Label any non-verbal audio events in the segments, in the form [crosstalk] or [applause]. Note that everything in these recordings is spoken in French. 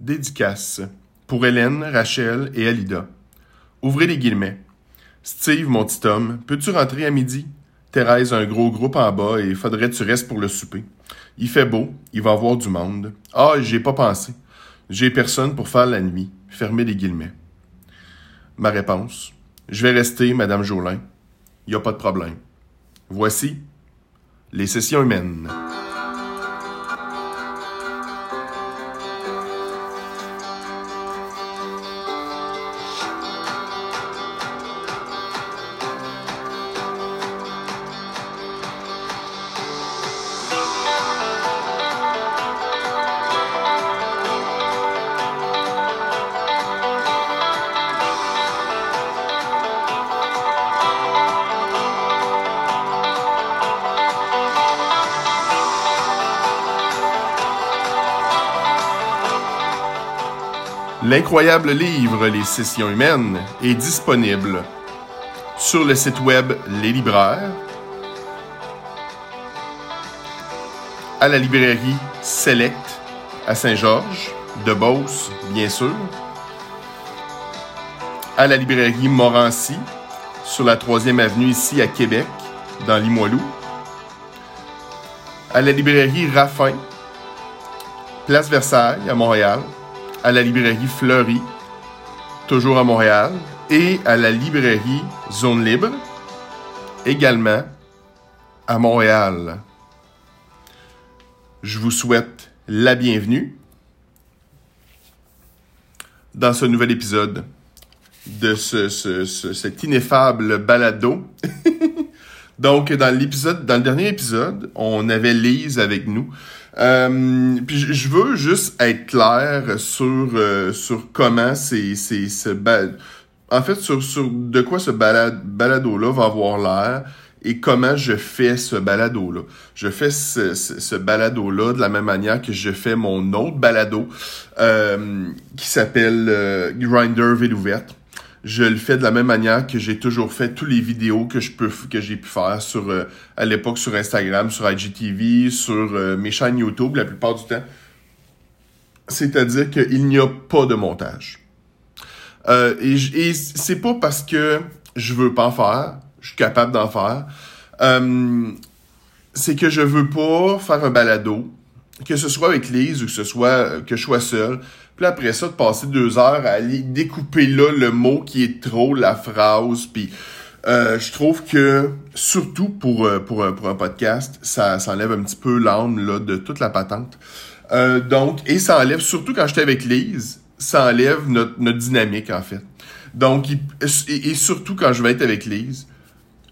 Dédicace. Pour Hélène, Rachel et Alida. Ouvrez les guillemets. Steve, mon petit homme, peux-tu rentrer à midi? Thérèse a un gros groupe en bas et faudrait que tu restes pour le souper. Il fait beau, il va avoir du monde. Ah, j'y ai pas pensé. J'ai personne pour faire la nuit. Fermez les guillemets. Ma réponse. Je vais rester, Madame Jolin. Y a pas de problème. Voici les sessions humaines. L'incroyable livre Les Sessions humaines est disponible sur le site web Les Libraires, à la librairie Select à Saint-Georges, de Beauce, bien sûr, à la librairie Morancy, sur la 3e avenue ici à Québec, dans Limoilou, à la librairie Raffin, Place Versailles à Montréal, à la librairie Fleury, toujours à Montréal, et à la librairie Zone Libre, également à Montréal. Je vous souhaite la bienvenue dans ce nouvel épisode de ce, ce, ce- cet ineffable balado. [laughs] Donc, dans l'épisode, dans le dernier épisode, on avait Lise avec nous. Euh, je- veux juste être clair sur euh, sur comment c'est c'est en fait sur sur de quoi ce balad, balado là va avoir l'air et comment je fais ce balado là. Je fais ce, ce, ce balado là de la même manière que je fais mon autre balado euh, qui s'appelle euh, Grinder Ville ouverte je le fais de la même manière que j'ai toujours fait tous les vidéos que je peux que j'ai pu faire sur euh, à l'époque sur Instagram, sur IGTV, sur euh, mes chaînes YouTube la plupart du temps. C'est-à-dire qu'il n'y a pas de montage. Euh, et et c'est pas parce que je veux pas en faire, je suis capable d'en faire. Euh, c'est que je veux pas faire un balado, que ce soit avec Lise ou que ce soit euh, que je sois seul. Puis après ça, de passer deux heures à aller découper là le mot qui est trop, la phrase, puis euh, je trouve que surtout pour euh, pour pour un podcast, ça, ça enlève un petit peu l'âme là de toute la patente. Euh, donc et ça enlève surtout quand j'étais avec Lise, ça enlève notre notre dynamique en fait. Donc et surtout quand je vais être avec Lise,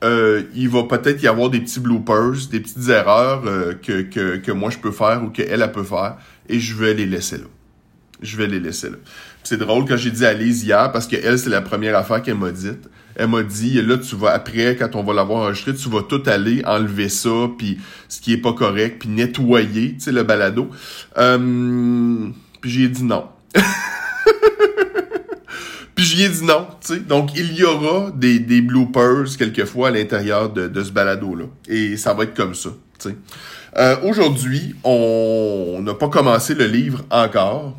euh, il va peut-être y avoir des petits bloopers, des petites erreurs euh, que, que, que moi je peux faire ou qu'elle, elle peut faire, et je vais les laisser là. Je vais les laisser là. C'est drôle quand j'ai dit à Lise hier, parce que elle, c'est la première affaire qu'elle m'a dite. Elle m'a dit, là, tu vas, après, quand on va l'avoir enregistré, tu vas tout aller enlever ça, puis ce qui est pas correct, puis nettoyer, tu sais, le balado. Euh, puis j'ai dit non. [laughs] Puis j'y ai dit non, tu sais. Donc, il y aura des, des bloopers quelquefois à l'intérieur de, de ce balado-là. Et ça va être comme ça, tu sais. Euh, Aujourd'hui, on n'a pas commencé le livre encore.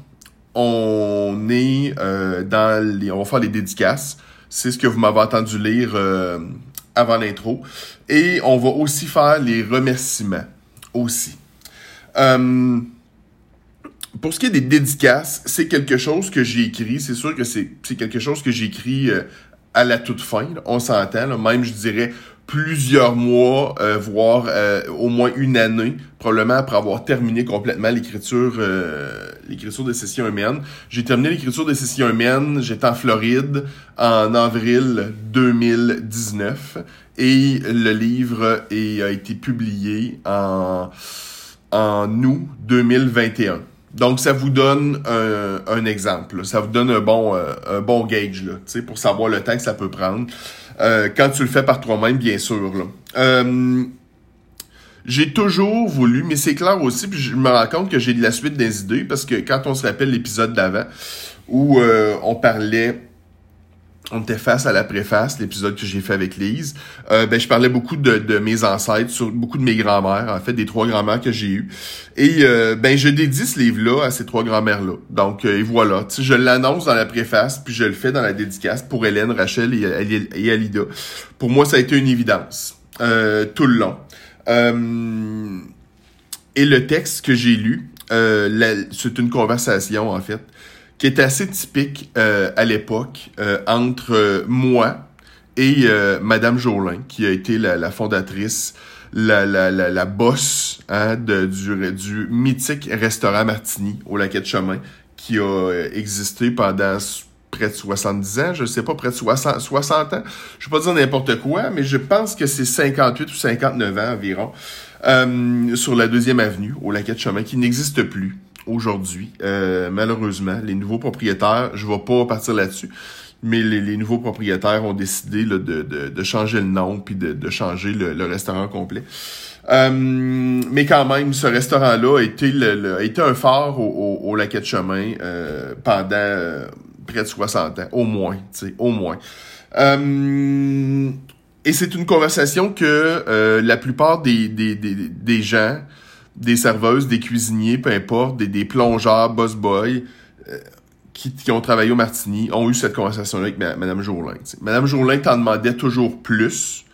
On est euh, dans les... On va faire les dédicaces. C'est ce que vous m'avez entendu lire euh, avant l'intro. Et on va aussi faire les remerciements. Aussi. Euh, pour ce qui est des dédicaces, c'est quelque chose que j'ai écrit. C'est sûr que c'est quelque chose que j'ai écrit euh, à la toute fin. On s'entend. Même, je dirais, plusieurs mois, euh, voire euh, au moins une année, probablement après avoir terminé complètement l'écriture euh, l'écriture des sessions humaines. J'ai terminé l'écriture des sessions humaines. J'étais en Floride en avril 2019 et le livre a été publié en en août 2021. Donc, ça vous donne un, un exemple. là. Ça vous donne un bon, euh, un bon gauge là, pour savoir le temps que ça peut prendre. Euh, quand tu le fais par toi-même, bien sûr. Euh, j'ai toujours voulu, mais c'est clair aussi, puis je me rends compte que j'ai de la suite des idées, parce que quand on se rappelle l'épisode d'avant, où euh, on parlait on était face à la préface, l'épisode que j'ai fait avec Lise. Euh, ben, je parlais beaucoup de, de, mes ancêtres, sur beaucoup de mes grands-mères, en fait, des trois grands-mères que j'ai eues. Et euh, ben, je dédie ce livre-là à ces trois grands-mères-là. Donc, euh, et voilà. je l'annonce dans la préface, puis je le fais dans la dédicace pour Hélène, Rachel et, et Alida. Pour moi, ça a été une évidence tout le long. et le texte que j'ai lu, c'est une conversation, en fait, qui est assez typique euh, à l'époque euh, entre euh, moi et Madame Jolin, qui a été la, fondatrice, la, la, la, la boss hein, de, du, du mythique restaurant Martini au Lac de Chemin, qui a existé pendant près de 70 ans, je sais pas, près de 60, 60 ans. Je vais pas dire n'importe quoi, mais je pense que c'est 58 ou 59 ans environ, sur la deuxième avenue, au Lac de Chemin, qui n'existe plus aujourd'hui. Euh, malheureusement, les nouveaux propriétaires, je vais pas partir là-dessus, mais les, nouveaux propriétaires ont décidé de, de, de, changer le nom puis de, de changer le, restaurant complet. Euh, mais quand même, ce restaurant-là a été, le, a été un phare au, au, au de Chemin euh, pendant euh, près de 60 ans, au moins, tu sais, au moins. Euh, et c'est une conversation que la plupart des, des, des gens des serveuses, des cuisiniers, peu importe, des, plongeurs, boss boys, euh, qui, qui, ont travaillé au Martini, ont eu cette conversation-là avec Mme Jourdain. Mme Jourdain t'en demandait toujours plus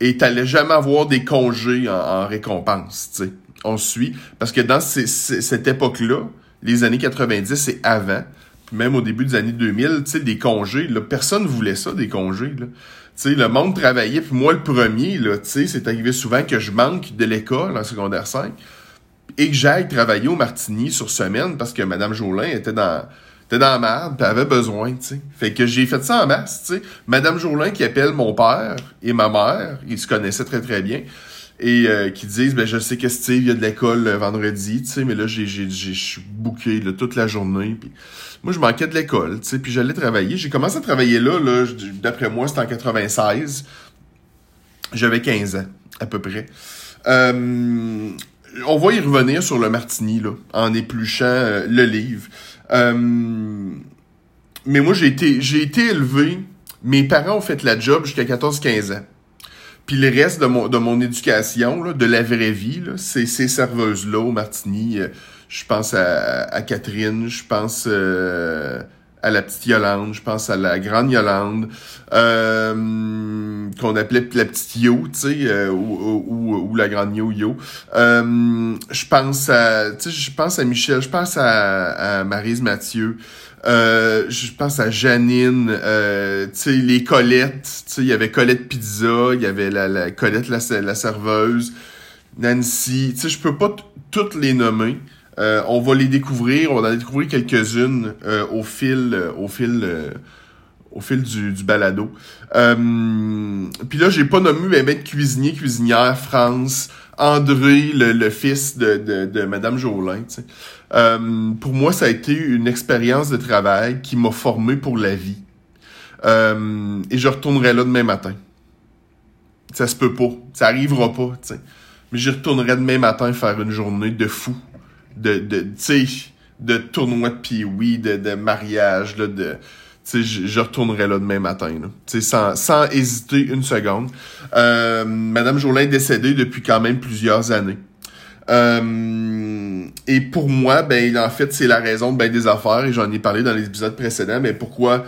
et t'allais jamais avoir des congés en, récompense, tu sais. On suit. Parce que dans cette époque-là, les années 90 et avant, même au début des années 2000, tu sais, des congés, là, personne voulait ça, des congés, là. Tu sais, le monde travaillait, puis moi, le premier, là, tu sais, c'est arrivé souvent que je manque de l'école en secondaire 5 et que j'aille travailler au Martini sur semaine parce que Mme Jolin était dans était dans la merde, avait besoin, tu sais. Fait que j'ai fait ça en masse, tu sais. Madame Jolin qui appelle mon père et ma mère, ils se connaissaient très très bien, et euh, qui disent, ben je sais que Steve, il y a de l'école le vendredi, tu sais, mais là, j'ai, j'ai, je suis booké toute la journée, puis moi, je manquais de l'école, tu sais, puis j'allais travailler. J'ai commencé à travailler là, là d'après moi, c'était en 96. J'avais 15 ans, à peu près. Euh, on va y revenir sur le martini, là, en épluchant euh, le livre. Euh, mais moi, j'ai été, j'ai été élevé, mes parents ont fait la job jusqu'à 14-15 ans. Puis le reste de mon, de mon éducation, là, de la vraie vie, c'est ces serveuses-là au martini. Je pense à, Catherine, je pense euh, à la petite Yolande, je pense à la grande Yolande, euh, qu'on appelait la petite Yo, tu sais, euh, ou, ou, la grande Yo Yo. je pense à, tu sais, je pense à Michel, je pense à, à Marise Mathieu. Je pense à Janine, tu sais, les Colettes, tu sais, il y avait Colette Pizza, il y avait la, la Colette la, la serveuse, Nancy, tu sais, je peux pas toutes les nommer, euh, on va les découvrir, on va en découvrir quelques-unes euh, au fil, euh, au fil, au fil du, du balado. Puis là, j'ai pas nommé mais ben, cuisinier, cuisinière, France, André, le, fils de, de, de Madame Jolin. Pour moi, ça a été une expérience de travail qui m'a formé pour la vie. et je retournerai là demain matin. Ça se peut pas, ça arrivera pas, sais. Mais j'y retournerai demain matin faire une journée de fou de, de de tournoi de pee de, de mariage, là, de, tu je, je retournerai là demain matin, là, sans, sans hésiter une seconde. Euh, Madame Jolin est décédée depuis quand même plusieurs années. Euh, et pour moi, ben en fait, c'est la raison ben des affaires, et j'en ai parlé dans les épisodes précédents, mais pourquoi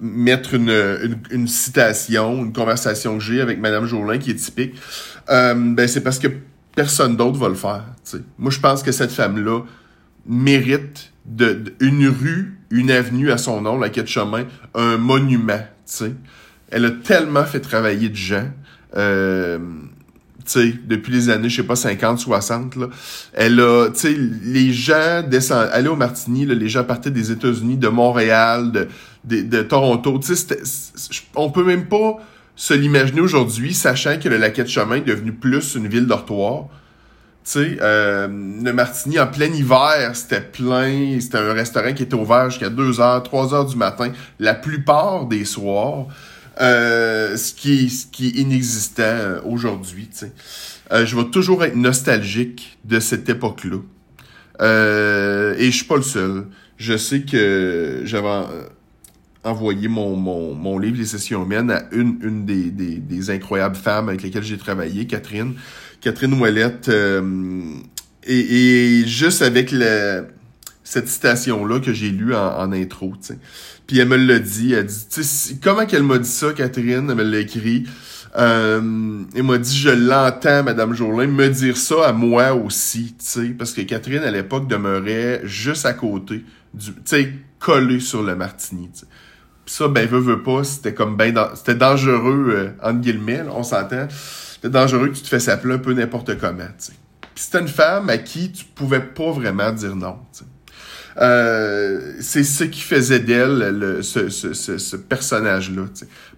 mettre une, une, une citation, une conversation que j'ai avec Madame Jolin qui est typique, euh, ben c'est parce que personne d'autre va le faire. Moi, je pense que cette femme-là mérite de, une rue, une avenue à son nom, la quai de chemin, un monument. sais. Elle a tellement fait travailler de gens. Euh, sais, depuis les années, je sais pas, 50, 60, là. Elle a, tu sais, les gens descendent, aller au Martini, là, les gens partaient des États-Unis, de Montréal, de, de, de Toronto, tu sais, on peut même pas se l'imaginer aujourd'hui, sachant que le laquette de Chemin est devenu plus une ville dortoir. Tu sais, euh, le Martini en plein hiver, c'était plein. C'était un restaurant qui était ouvert jusqu'à 2h, 3h du matin, la plupart des soirs. Euh, ce, qui ce qui est inexistant euh, aujourd'hui. Euh, je vais toujours être nostalgique de cette époque-là. Euh, et je suis pas le seul. Je sais que j'avais envoyé mon, mon, mon, livre Les Sessions humaines à une, une des, des, des incroyables femmes avec lesquelles j'ai travaillé, Catherine. Catherine Ouellette. Euh, et, et, juste avec le, cette citation-là que j'ai lue en, en intro, tu sais. Puis elle me l'a dit, elle dit, comment qu'elle m'a dit ça, Catherine? Elle me l'a écrit. Euh, elle m'a dit, je l'entends, Madame Jourdain, me dire ça à moi aussi, tu sais, parce que Catherine, à l'époque, demeurait juste à côté, du, tu sais, collée sur le martini, tu sais. Puis ça, ben, veut, veut pas, c'était comme ben, c'était dangereux, euh, entre guillemets, on s'entend. C'était dangereux que tu te fais s'appeler un peu n'importe comment, tu sais. Puis c'était une femme à qui tu pouvais pas vraiment dire non, tu sais. Euh, c'est ce qui faisait d'elle ce, ce, ce, ce personnage-là.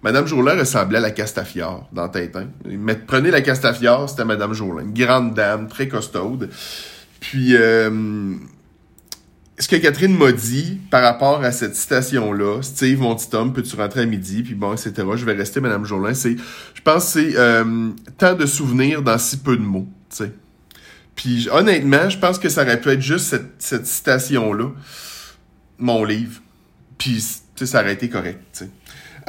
Madame Jourdain ressemblait à la Castafiore dans Tintin. Mais prenez la Castafiore, c'était Madame Jourdain. Une grande dame, très costaude. Puis, euh, ce que Catherine m'a dit par rapport à cette citation-là, Steve, mon petit homme, peux-tu rentrer à midi, puis bon, etc., je vais rester Madame Jourdain, c'est, je pense c'est euh, tant de souvenirs dans si peu de mots. Puis honnêtement, je pense que ça aurait pu être juste cette, citation-là, mon livre. Puis ça aurait été correct.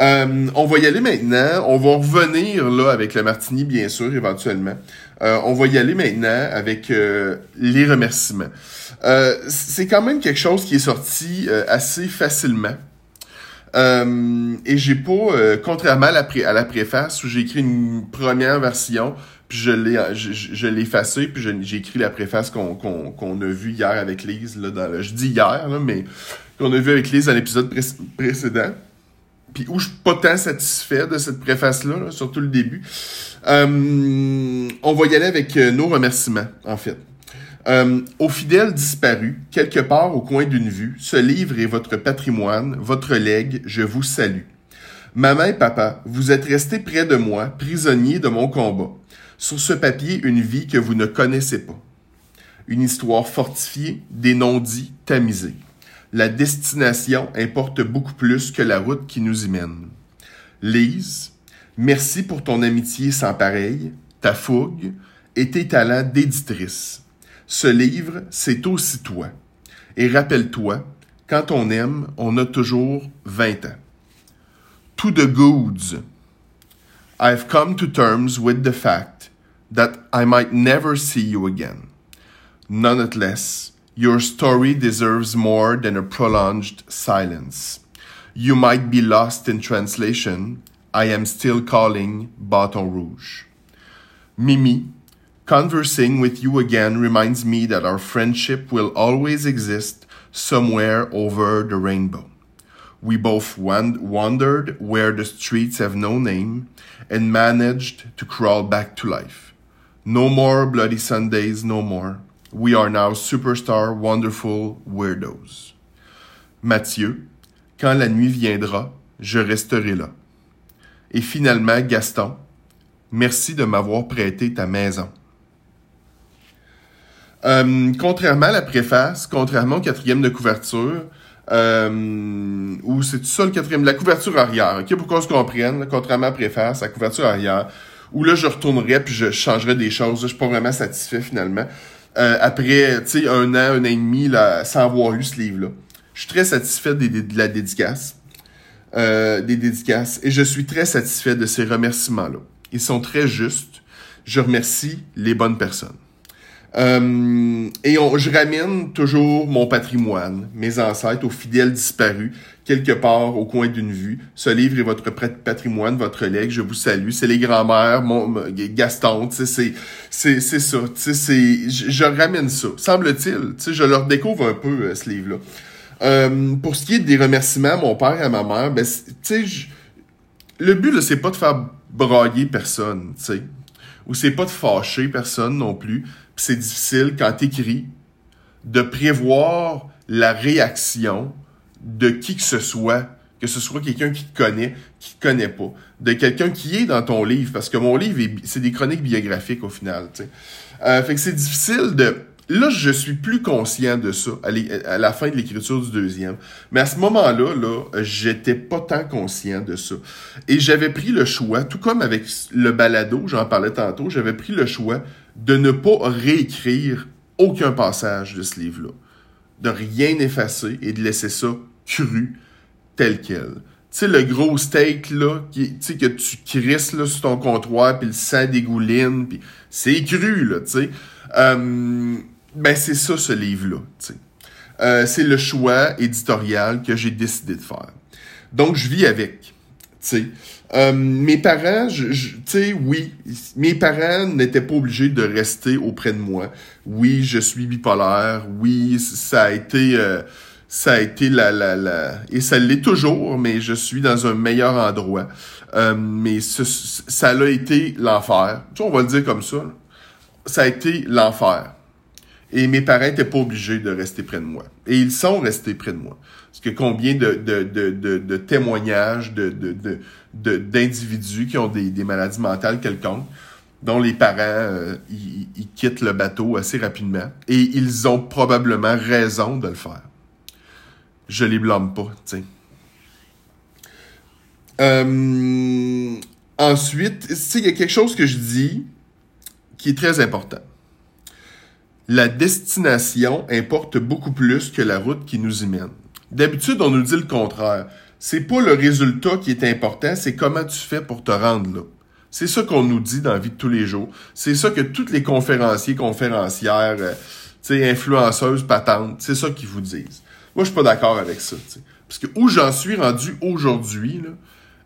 Euh, on va y aller maintenant. On va revenir là avec le martini, bien sûr, éventuellement. Euh, on va y aller maintenant avec euh, les remerciements. Euh, c'est quand même quelque chose qui est sorti assez facilement. et j'ai pas, contrairement à la préface où j'ai écrit une première version, puis je l'ai je, effacé, puis j'ai écrit la préface qu'on a vu hier avec Lise, je dis hier, mais qu'on a vu avec Lise dans l'épisode précédent. Puis où je suis pas tant satisfait de cette préface-là, surtout le début. Euh, on va y aller avec euh, nos remerciements, en fait. Euh, aux fidèles disparus, quelque part au coin d'une vue, ce livre est votre patrimoine, votre legs, je vous salue. Maman et papa, vous êtes restés près de moi, prisonniers de mon combat. Sur ce papier, une vie que vous ne connaissez pas. Une histoire fortifiée, des non-dits tamisés. La destination importe beaucoup plus que la route qui nous y mène. Lise, merci pour ton amitié sans pareil, ta fougue et tes talents d'éditrice. Ce livre, c'est aussi toi. Et rappelle-toi, quand on aime, on a toujours 20 ans. To the goods. I've come to terms with the fact that I might never see you again. Nonetheless, your story deserves more than a prolonged silence. You might be lost in translation. I am still calling Baton Rouge. Mimi, conversing with you again reminds me that our friendship will always exist somewhere over the rainbow. We both wandered where the streets have no name and managed to crawl back to life. No more Bloody Sundays, no more. We are now superstar wonderful weirdos. Mathieu, quand la nuit viendra, je resterai là. Et finalement, Gaston, merci de m'avoir prêté ta maison. Euh, contrairement à la préface, contrairement au quatrième de couverture, euh, ou c'est tout ça le quatrième, la couverture arrière, ok, pour qu'on se comprenne, contrairement à la préface, la couverture arrière, où là, je retournerais puis je changerais des choses. je suis pas vraiment satisfait finalement. Euh, après, tu sais, un an, un an et demi, là, sans avoir lu ce livre-là. Je suis très satisfait de la dédicace. Euh, des dédicaces. Et je suis très satisfait de ces remerciements-là. Ils sont très justes. Je remercie les bonnes personnes. Euh, et on, je ramène toujours mon patrimoine, mes ancêtres, aux fidèles disparus, quelque part au coin d'une vue. Ce livre est votre patrimoine, votre legs. Je vous salue. C'est les grands-mères, mon Gaston. C'est c'est c'est ça. C'est je, je ramène ça. Semble-t-il. Je leur découvre un peu euh, ce livre-là. Euh, pour ce qui est des remerciements à mon père et à ma mère, ben tu sais, le but c'est pas de faire brailler personne, tu sais, ou c'est pas de fâcher personne non plus c'est difficile quand t'écris de prévoir la réaction de qui que ce soit, que ce soit quelqu'un qui te connaît, qui te connaît pas, de quelqu'un qui est dans ton livre, parce que mon livre, c'est des chroniques biographiques au final. Euh, fait que c'est difficile de... Là, je suis plus conscient de ça à, la fin de l'écriture du deuxième. Mais à ce moment-là, là, j'étais pas tant conscient de ça. Et j'avais pris le choix, tout comme avec le balado, j'en parlais tantôt, j'avais pris le choix de ne pas réécrire aucun passage de ce livre-là, de rien effacer et de laisser ça cru tel quel. sais, le gros steak, là, qui, tu que tu crisses, là, sur ton comptoir, puis le sang dégouline, puis c'est cru, là, tu sais. Euh, ben, c'est ça, ce livre-là, tu sais. Euh, c'est le choix éditorial que j'ai décidé de faire. Donc, je vis avec, tu sais. Euh, mes parents, tu sais, oui, mes parents n'étaient pas obligés de rester auprès de moi. Oui, je suis bipolaire. Oui, ça a été, ça a été la, la, la, et ça l'est toujours, mais je suis dans un meilleur endroit. Euh, mais ce, ça a été l'enfer. Tu on va le dire comme ça. Ça a été l'enfer. Et mes parents n'étaient pas obligés de rester près de moi. Et ils sont restés près de moi. Parce que combien de, de, de, de, témoignages de, de, d'individus qui ont des, des maladies mentales quelconques, dont les parents euh, ils, quittent le bateau assez rapidement. Et ils ont probablement raison de le faire. Je les blâme pas, tu. Euh, ensuite, il y a quelque chose que je dis qui est très important la destination importe beaucoup plus que la route qui nous y mène. D'habitude, on nous dit le contraire. C'est pas le résultat qui est important, c'est comment tu fais pour te rendre là. C'est ça qu'on nous dit dans la vie de tous les jours. C'est ça que tous les conférenciers, conférencières, euh, influenceuses, patentes, c'est ça qu'ils vous disent. Moi, je suis pas d'accord avec ça. Parce que où j'en suis rendu aujourd'hui,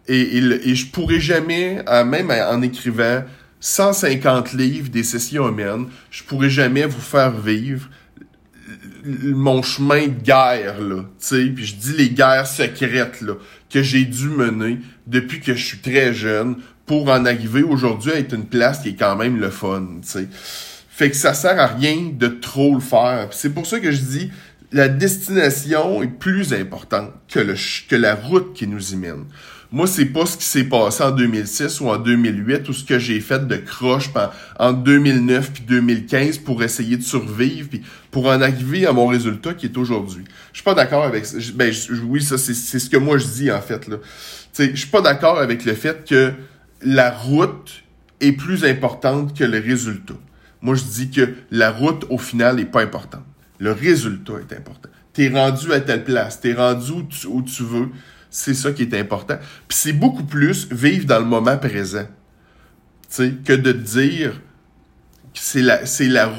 et, et, je pourrais jamais, même en écrivant 150 livres des sessions humaines, je pourrais jamais vous faire vivre mon chemin de guerre, là, tu puis je dis les guerres secrètes, là, que j'ai dû mener depuis que je suis très jeune pour en arriver aujourd'hui à être une place qui est quand même le fun, tu. Fait que ça sert à rien de trop le faire. C'est pour ça que je dis, la destination est plus importante que, la route qui nous y mène. Moi, c'est pas ce qui s'est passé en 2006 ou en 2008 ou ce que j'ai fait de croche en 2009 puis 2015 pour essayer de survivre puis pour en arriver à mon résultat qui est aujourd'hui. Je suis pas d'accord avec ça. Ben, oui, ça, c'est ce que moi je dis, en fait, là. Je suis pas d'accord avec le fait que la route est plus importante que le résultat. Moi, je dis que la route, au final, est pas importante. Le résultat est important. T'es rendu à telle place, t'es rendu où tu veux. C'est ça qui est important. Puis c'est beaucoup plus vivre dans le moment présent. sais, que de dire que c'est la, la,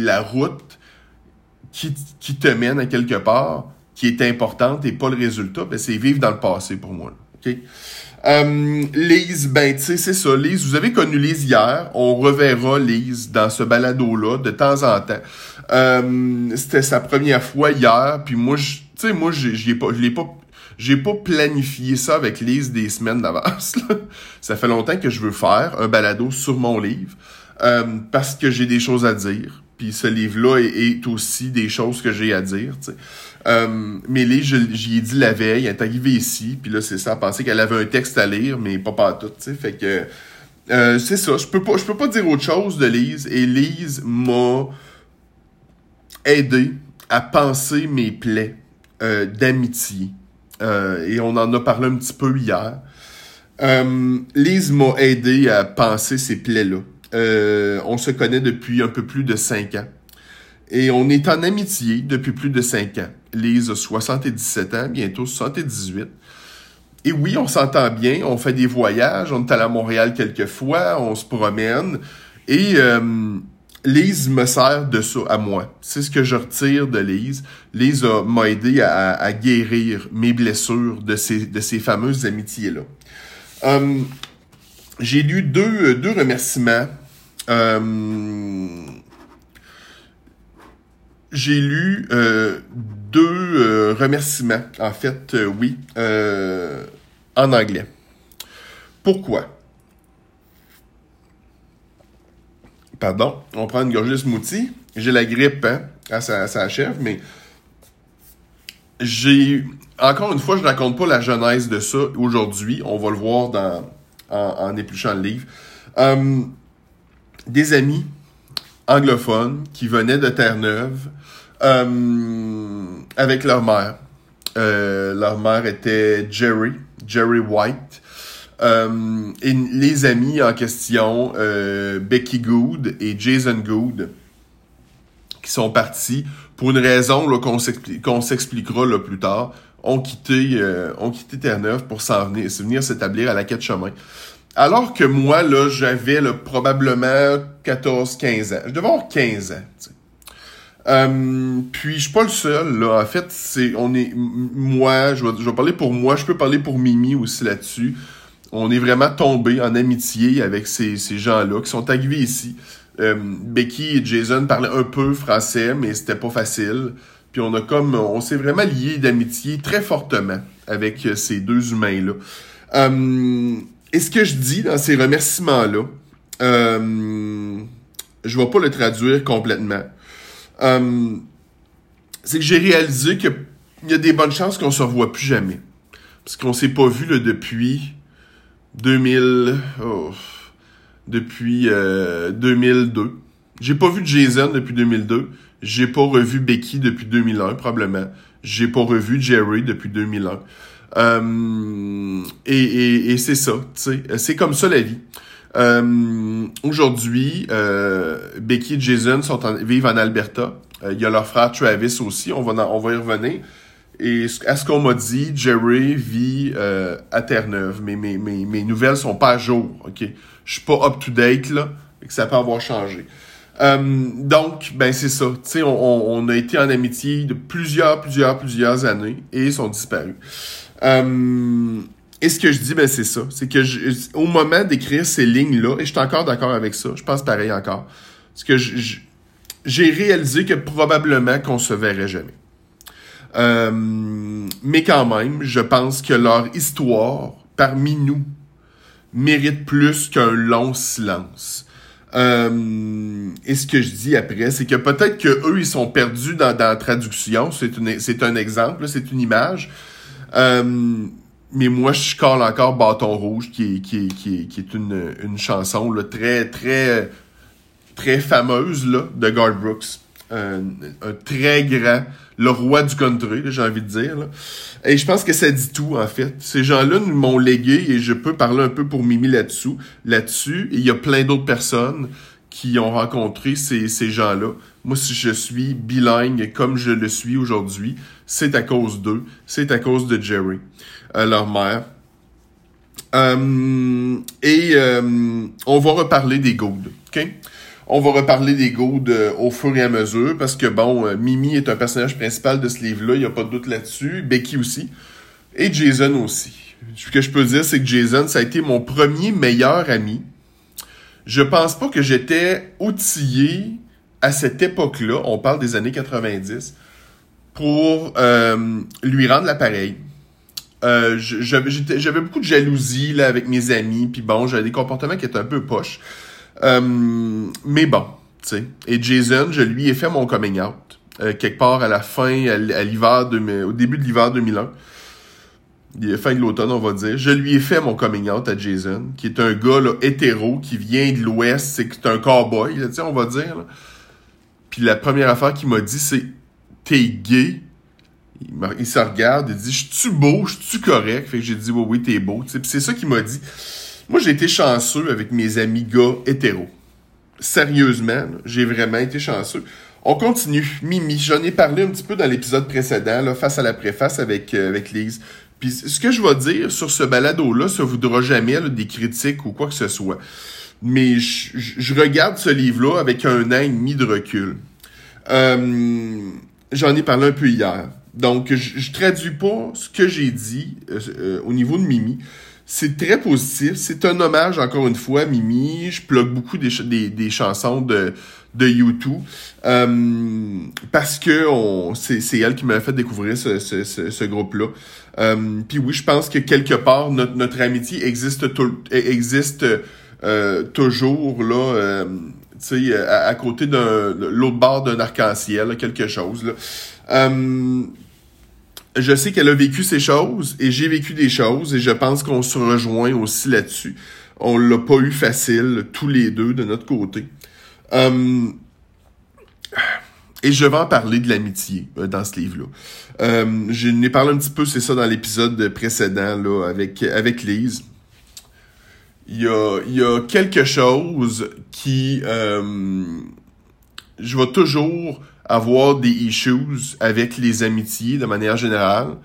la route qui, qui te mène à quelque part qui est importante et pas le résultat, ben c'est vivre dans le passé pour moi. OK? Euh, Lise, ben, tu c'est ça. Lise, vous avez connu Lise hier. On reverra Lise dans ce balado-là de temps en temps. Euh, c'était sa première fois hier. Puis moi, tu sais, moi, pas, je l'ai pas, j'ai pas planifié ça avec Lise des semaines d'avance. ça fait longtemps que je veux faire un balado sur mon livre euh, parce que j'ai des choses à dire. Puis ce livre-là est, aussi des choses que j'ai à dire. Euh, mais Lise, j'y ai dit la veille, elle est arrivée ici, puis là c'est ça, elle pensait qu'elle avait un texte à lire, mais pas pas tout. sais. Fait que euh, c'est ça. Je peux pas, je peux pas dire autre chose de Lise. Et Lise m'a aidé à penser mes plaies euh, d'amitié. Euh, et on en a parlé un petit peu hier. Euh, Lise m'a aidé à penser ces plaies-là. On se connaît depuis un peu plus de cinq ans. Et on est en amitié depuis plus de cinq ans. Lise a 77 ans, bientôt 78. Et oui, on s'entend bien, on fait des voyages, on est allé à Montréal quelques fois, on se promène. Et Lise me sert de ça à moi. C'est ce que je retire de Lise. Lise m'a aidé à, guérir mes blessures de ces, fameuses amitiés-là. Euh, j'ai lu deux, remerciements. Euh, j'ai lu euh, deux remerciements, en fait, oui, en anglais. Pourquoi? Pardon, on prend une gorgée de smoothie. J'ai la grippe, hein? Ça, ça achève, mais j'ai. Encore une fois, je raconte pas la genèse de ça aujourd'hui. On va le voir dans, en, épluchant le livre. Euh, des amis anglophones qui venaient de Terre-Neuve euh, avec leur mère. Euh, leur mère était Jerry, Jerry White. Euh, et les amis en question, euh, Becky Good et Jason Good, qui sont partis pour une raison qu'on, s'expliquera plus tard, ont quitté, euh, ont quitté Terre-Neuve pour s'en venir, s'établir à la quête chemin. Alors que moi, là, j'avais probablement 14-15 ans. Je devais avoir 15 ans. Puis je suis pas le seul là. En fait, c'est on est moi, je vais parler pour moi, je peux parler pour Mimi aussi là-dessus. On est vraiment tombé en amitié avec ces, gens-là qui sont arrivés ici. Euh, Becky et Jason parlaient un peu français, mais c'était pas facile. Puis on a comme on s'est vraiment lié d'amitié très fortement avec euh, ces deux humains-là. Euh, et ce que je dis dans ces remerciements-là, euh, je vais pas le traduire complètement. C'est que j'ai réalisé qu'il y a des bonnes chances qu'on se revoit plus jamais. Parce qu'on s'est pas vu depuis 2000... depuis 2002. J'ai pas vu Jason depuis 2002. J'ai pas revu Becky depuis 2001, probablement. J'ai pas revu Jerry depuis 2001. Euh, et, et, c'est ça, tu sais. C'est comme ça la vie. Euh, Aujourd'hui, euh, Becky et Jason sont vivent en Alberta. Euh, il y a leur frère Travis aussi. On va, on va y revenir. Et à ce qu'on m'a dit, Jerry vit euh, à Terre-Neuve. Mais mes, mes, mes nouvelles sont pas à jour. OK? Je suis pas up-to-date, là. Et que ça peut avoir changé. Euh, donc, ben c'est ça. Tu sais, on, on, a été en amitié de plusieurs, plusieurs, plusieurs années et ils sont disparus. Euh, et ce que je dis, ben c'est ça. C'est que je, au moment d'écrire ces lignes-là, et je suis encore d'accord avec ça, je pense pareil encore, c'est que j'ai réalisé que probablement qu'on se verrait jamais. Euh, mais quand même, je pense que leur histoire, parmi nous, mérite plus qu'un long silence. Euh, et ce que je dis après, c'est que peut-être que eux ils sont perdus dans, la traduction. C'est un exemple, c'est une image. Euh, mais moi, je colle encore Bâton Rouge, qui est, une, chanson là, très, très, très fameuse là, de Garth Brooks. Un, un, très grand, le roi du country, j'ai envie de dire. Là. Et je pense que ça dit tout, en fait. Ces gens-là m'ont légué, et je peux parler un peu pour Mimi là-dessus. Là-dessus, il y a plein d'autres personnes qui ont rencontré ces, ces gens-là. Moi, si je suis bilingue comme je le suis aujourd'hui, c'est à cause d'eux, c'est à cause de Jerry, euh, leur mère. Euh, et euh, on va reparler des Goudes, OK? On va reparler des Goudes au fur et à mesure parce que, bon, Mimi est un personnage principal de ce livre-là, il n'y a pas de doute là-dessus. Becky aussi. Et Jason aussi. Ce que je peux dire, c'est que Jason, ça a été mon premier meilleur ami. Je pense pas que j'étais outillé à cette époque-là, on parle des années 90, pour euh, lui rendre l'appareil. Euh, j'avais beaucoup de jalousie là, avec mes amis, puis bon, j'avais des comportements qui étaient un peu poches. Euh, mais bon, tu sais. Et Jason, je lui ai fait mon coming out. Euh, quelque part à la fin, à, l'hiver, au début de l'hiver 2001. Fin de l'automne, on va dire. Je lui ai fait mon coming out à Jason, qui est un gars là, hétéro, qui vient de l'Ouest, c'est un cowboy, tu sais, on va dire. Puis la première affaire qu'il m'a dit, c'est t'es gay. Il, se regarde, il dit Je suis-tu beau, je suis-tu correct Fait que j'ai dit Oui, oui, t'es beau. C'est ça qu'il m'a dit. Moi, j'ai été chanceux avec mes amis gars hétéros. Sérieusement, j'ai vraiment été chanceux. On continue. Mimi, j'en ai parlé un petit peu dans l'épisode précédent, là, face à la préface avec, euh, avec Lise. Puis ce que je vais dire sur ce balado-là, ça voudra jamais des critiques ou quoi que ce soit. Mais je, regarde ce livre-là avec un an et de recul. Euh, J'en ai parlé un peu hier. Donc, je, je traduis pas ce que j'ai dit euh, euh, au niveau de Mimi. C'est très positif. C'est un hommage, encore une fois, à Mimi. Je plug beaucoup des, des, des chansons de, de YouTube euh, parce que c'est elle qui m'a fait découvrir ce, ce, ce, groupe-là. Euh, Puis oui, je pense que quelque part, notre, notre amitié existe, existe euh, toujours là euh, sais, à, côté d'un l'autre bord d'un arc-en-ciel, quelque chose. Là. Je sais qu'elle a vécu ces choses et j'ai vécu des choses et je pense qu'on se rejoint aussi là-dessus. On l'a pas eu facile tous les deux de notre côté. Euh, et je vais en parler de l'amitié euh, dans ce livre-là. Euh, je n'ai parlé un petit peu, c'est ça, dans l'épisode précédent là, avec, avec Lise il y a, y a quelque chose qui... Euh, je vais toujours avoir des issues avec les amitiés de manière générale,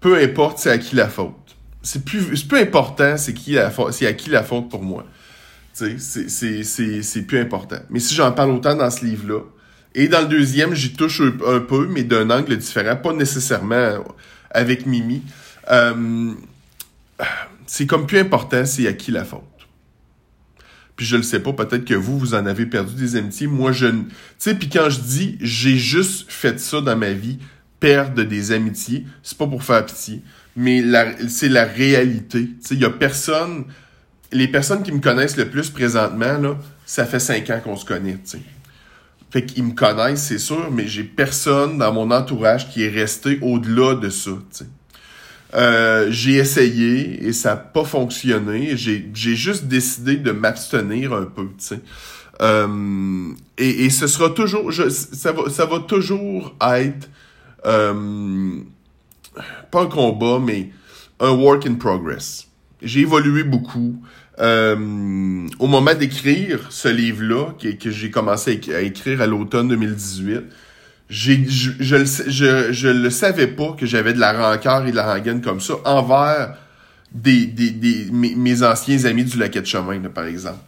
peu importe c'est à qui la faute. C'est plus, peu important c'est qui la faute, c'est à qui la faute pour moi. C'est, plus important. Mais si j'en parle autant dans ce livre-là, et dans le deuxième, j'y touche un, peu, mais d'un angle différent, pas nécessairement avec Mimi. Euh, c'est comme plus important, c'est à qui la faute. Puis je le sais pas, peut-être que vous, vous en avez perdu des amitiés. Moi, je... Tu sais, puis quand je dis, j'ai juste fait ça dans ma vie, perdre des amitiés, c'est pas pour faire pitié, mais c'est la réalité. Tu sais, il y a personne... Les personnes qui me connaissent le plus présentement, là, ça fait cinq ans qu'on se connaît, tu sais. Fait qu'ils me connaissent, c'est sûr, mais j'ai personne dans mon entourage qui est resté au-delà de ça, tu sais. Euh, j'ai essayé et ça n'a pas fonctionné. J'ai, juste décidé de m'abstenir un peu, tu sais. Euh, et, ce sera toujours, ça, va, ça va toujours être, euh, pas un combat, mais un work in progress. J'ai évolué beaucoup. au moment d'écrire ce livre-là, que, que j'ai commencé à écrire à l'automne 2018, j'ai, je, je, je, je, le savais pas que j'avais de la rancœur et de la rengaine comme ça envers des, des, des mes, anciens amis du laquet de chemin, par exemple.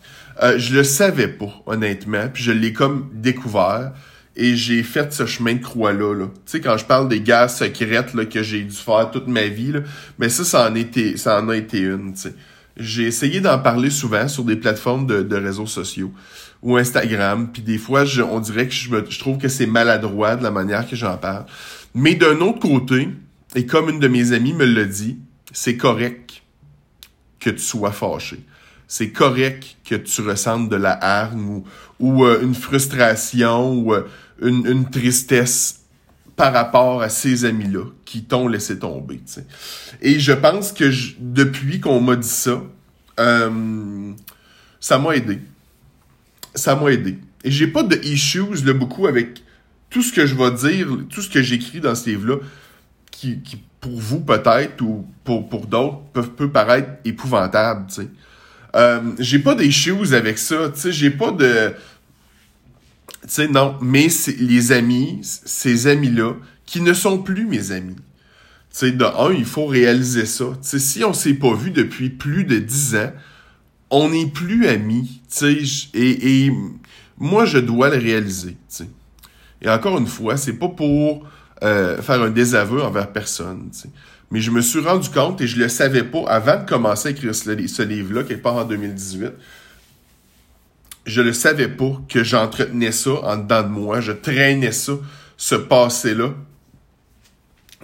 Euh, je le savais pas, honnêtement, puis je l'ai comme découvert et j'ai fait ce chemin de croix-là. Là. Tu sais, quand je parle des guerres secrètes là, que j'ai dû faire toute ma vie, là, mais ça, ça en, était, ça en a été une. Tu sais. J'ai essayé d'en parler souvent sur des plateformes de, réseaux sociaux ou Instagram. Puis des fois, on dirait que je, me, je trouve que c'est maladroit de la manière que j'en parle. Mais d'un autre côté, et comme une de mes amies me l'a dit, c'est correct que tu sois fâché. C'est correct que tu ressentes de la hargne ou, euh, une frustration ou euh, une, tristesse par rapport à ces amis-là qui t'ont laissé tomber. Et je pense que depuis qu'on m'a dit ça, euh, ça m'a aidé ça m'a aidé. Et j'ai pas de issues là, beaucoup avec tout ce que je vais dire, tout ce que j'écris dans ce livre-là, qui, pour vous peut-être ou pour, pour d'autres peut, peut paraître épouvantable, sais. Euh, j'ai pas d'issues avec ça, j'ai pas de... Tu sais, non, mais les amis, ces amis-là, qui ne sont plus mes amis. Tu sais, de un, il faut réaliser ça. Tu sais, si on s'est pas vu depuis plus de dix ans, on n'est plus amis, tu sais, et, et, moi, je dois le réaliser, tu sais. Et encore une fois, c'est pas pour euh, faire un désaveu envers personne, tu sais. Mais je me suis rendu compte, et je le savais pas avant de commencer à écrire ce, livre-là, qui est pas en 2018, je le savais pas que j'entretenais ça en dedans de moi, je traînais ça, ce passé-là,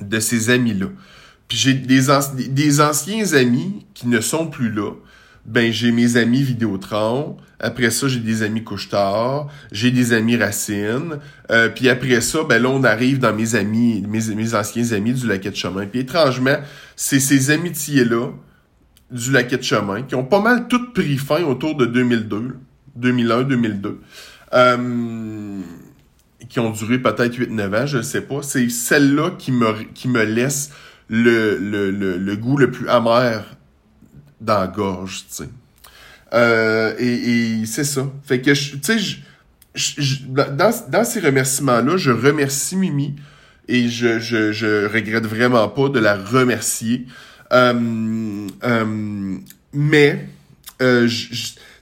de ces amis-là. Puis j'ai des, anciens amis qui ne sont plus là, ben j'ai mes amis Vidéotron. Après ça, j'ai des amis Couchetard. J'ai des amis Racine. Euh, puis après ça, ben là, on arrive dans mes amis, mes, mes anciens amis du Laquet de Chemin. Puis étrangement, c'est ces amitiés-là du Laquet de Chemin qui ont pas mal toutes pris fin autour de 2002, 2001-2002. Euh, qui ont duré peut-être 8-9 ans, je ne sais pas. C'est celle-là qui me, qui me laisse le, le, le, le goût le plus amer dans la gorge, tu sais. Euh, et, c'est ça. Fait que, tu sais, dans, dans ces remerciements-là, je remercie Mimi et je, je, je regrette vraiment pas de la remercier. Euh, mais, tu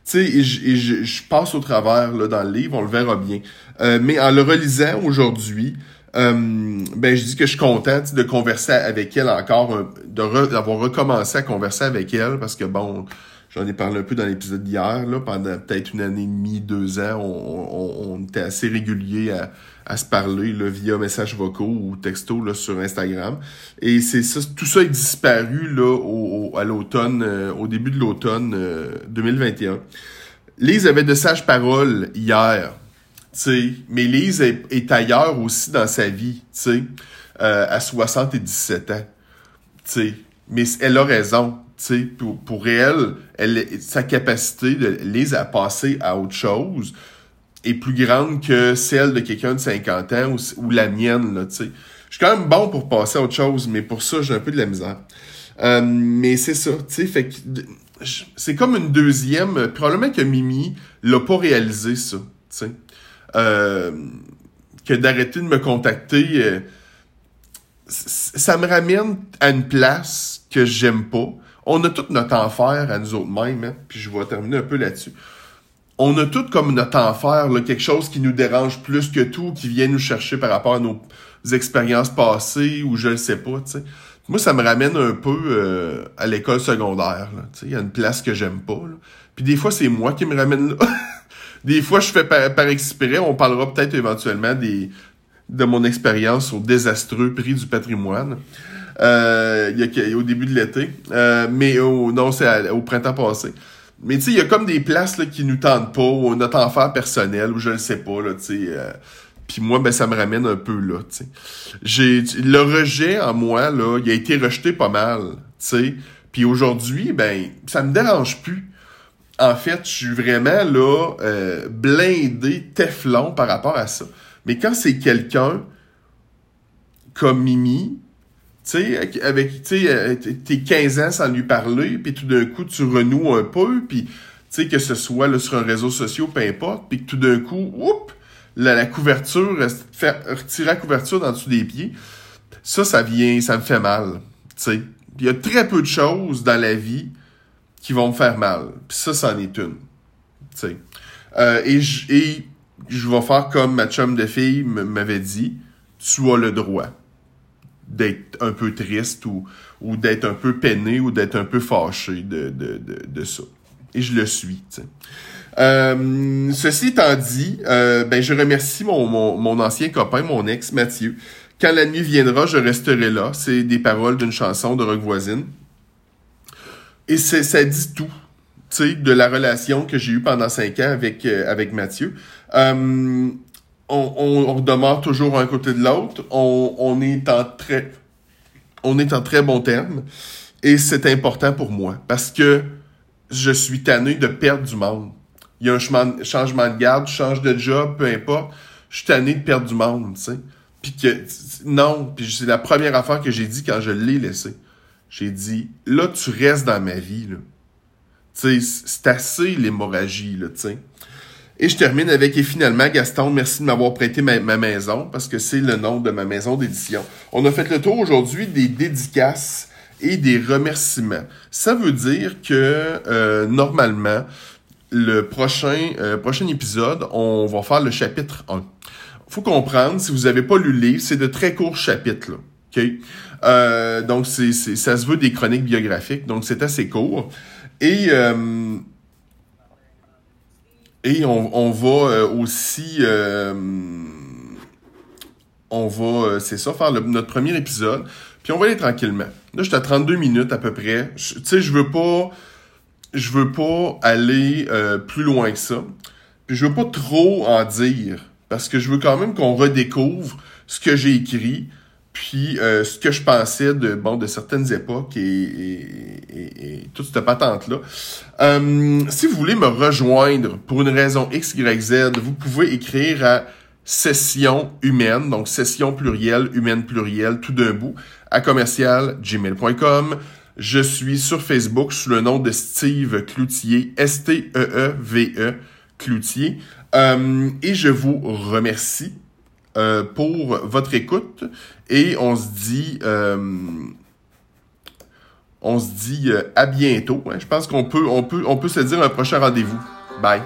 sais, je, je, passe au travers là, dans le livre, on le verra bien. mais en le relisant aujourd'hui, euh, ben je dis que je suis content de converser avec elle encore, d'avoir recommencé à converser avec elle parce que bon, j'en ai parlé un peu dans l'épisode d'hier, là, pendant peut-être une année et demie, deux ans, on, on, était assez réguliers à, à se parler là, via messages vocaux ou texto là, sur Instagram. Et c'est ça, tout ça est disparu là, au, à l'automne, euh, au début de l'automne 2021. Euh, Lise avait de sages paroles hier sais, mais Lise est, ailleurs aussi dans sa vie, tu euh, à 77 ans, tu sais. Mais elle a raison, pour, pour elle, elle, sa capacité de Lise à passer à autre chose est plus grande que celle de quelqu'un de 50 ans ou, la mienne, là. Je suis quand même bon pour passer à autre chose, mais pour ça, j'ai un peu de la misère. Euh, mais c'est ça, tu fait c'est comme une deuxième, probablement que Mimi l'a pas réalisé ça. Euh, que d'arrêter de me contacter, euh, ça me ramène à une place que j'aime pas. On a tout notre enfer à nous autres mêmes, hein, puis je vais terminer un peu là-dessus. On a tout comme notre enfer, là, quelque chose qui nous dérange plus que tout, qui vient nous chercher par rapport à nos expériences passées ou je ne sais pas, tu sais. Moi, ça me ramène un peu euh, à l'école secondaire. Il y a une place que j'aime pas. Puis des fois, c'est moi qui me ramène là. [laughs] des fois, je fais par, par. On parlera peut-être éventuellement des de mon expérience au désastreux prix du patrimoine. Euh, il y a, au début de l'été. Euh, mais non, c'est au printemps passé. Mais tu sais, il y a comme des places là, qui nous tentent pas, ou notre enfer personnel, ou je ne sais pas, là, tu sais. Euh, puis moi, ben, ça me ramène un peu là, tu sais. J'ai, le rejet en moi, là, il a été rejeté pas mal, tu sais. Puis aujourd'hui, ben, ça me dérange plus. En fait, je suis vraiment, là, euh, blindé, teflon par rapport à ça. Mais quand c'est quelqu'un comme Mimi, tu sais, avec, tu euh, t'es 15 ans sans lui parler, puis tout d'un coup, tu renoues un peu, puis, tu sais, que ce soit là, sur un réseau social, peu importe, puis que tout d'un coup, oups, la, couverture, faire, retirer la couverture dans dessous des pieds, ça, ça vient, ça me fait mal, tu sais. Il y a très peu de choses dans la vie qui vont me faire mal. Puis ça, c'en est une, tu sais. Euh, et, et je vais faire comme ma chum de fille m'avait dit, tu as le droit d'être un peu triste ou, ou d'être un peu peiné ou d'être un peu fâché de, de, de, ça. Et je le suis. Euh, ceci étant dit, euh, ben je remercie mon, mon, mon, ancien copain, mon ex Mathieu. Quand la nuit viendra, je resterai là. C'est des paroles d'une chanson de Rock Voisine. Et ça dit tout de la relation que j'ai eue pendant cinq ans avec, euh, avec Mathieu. On, on, demeure toujours un côté de l'autre. On, on, est en très on est en très bon terme. Et c'est important pour moi parce que je suis tanné de perdre du monde. Il y a un changement de garde, change de job, peu importe. Je suis tanné de perdre du monde, tu sais. Puis que, non, puis c'est la première affaire que j'ai dit quand je l'ai laissé. J'ai dit, là, tu restes dans ma vie, là. Tu sais, c'est assez l'hémorragie, là, tu sais. Et je termine avec, et finalement, Gaston, merci de m'avoir prêté ma, maison, parce que c'est le nom de ma maison d'édition. On a fait le tour aujourd'hui des dédicaces et des remerciements. Ça veut dire que, euh, normalement, le prochain, euh, prochain épisode, on va faire le chapitre 1. Faut comprendre, si vous n'avez pas lu le livre, c'est de très courts chapitres, là. OK? Euh, donc, c'est, ça se veut des chroniques biographiques, donc c'est assez court. Et... Euh, et on, on va euh, aussi, euh, on va, euh, c'est ça, faire notre premier épisode. Puis on va aller tranquillement. Là, j'étais à 32 minutes à peu près. Tu sais, je veux pas, je veux pas aller plus loin que ça. Puis je veux pas trop en dire parce que je veux quand même qu'on redécouvre ce que j'ai écrit puis euh, ce que je pensais de bon de certaines époques et, et, toute cette patente là. Euh, si vous voulez me rejoindre pour une raison X Y Z, vous pouvez écrire à session humaine, donc session plurielle, humaine plurielle, tout d'un bout, à commercial gmail.com. Je suis sur Facebook sous le nom de Steve Cloutier, S-T-E-E-V-E -E, Cloutier. Euh, et je vous remercie euh, pour votre écoute et on se dit euh, on se dit euh, à bientôt. Hein. Je pense qu'on peut on peut on peut se dire un prochain rendez-vous. Bye.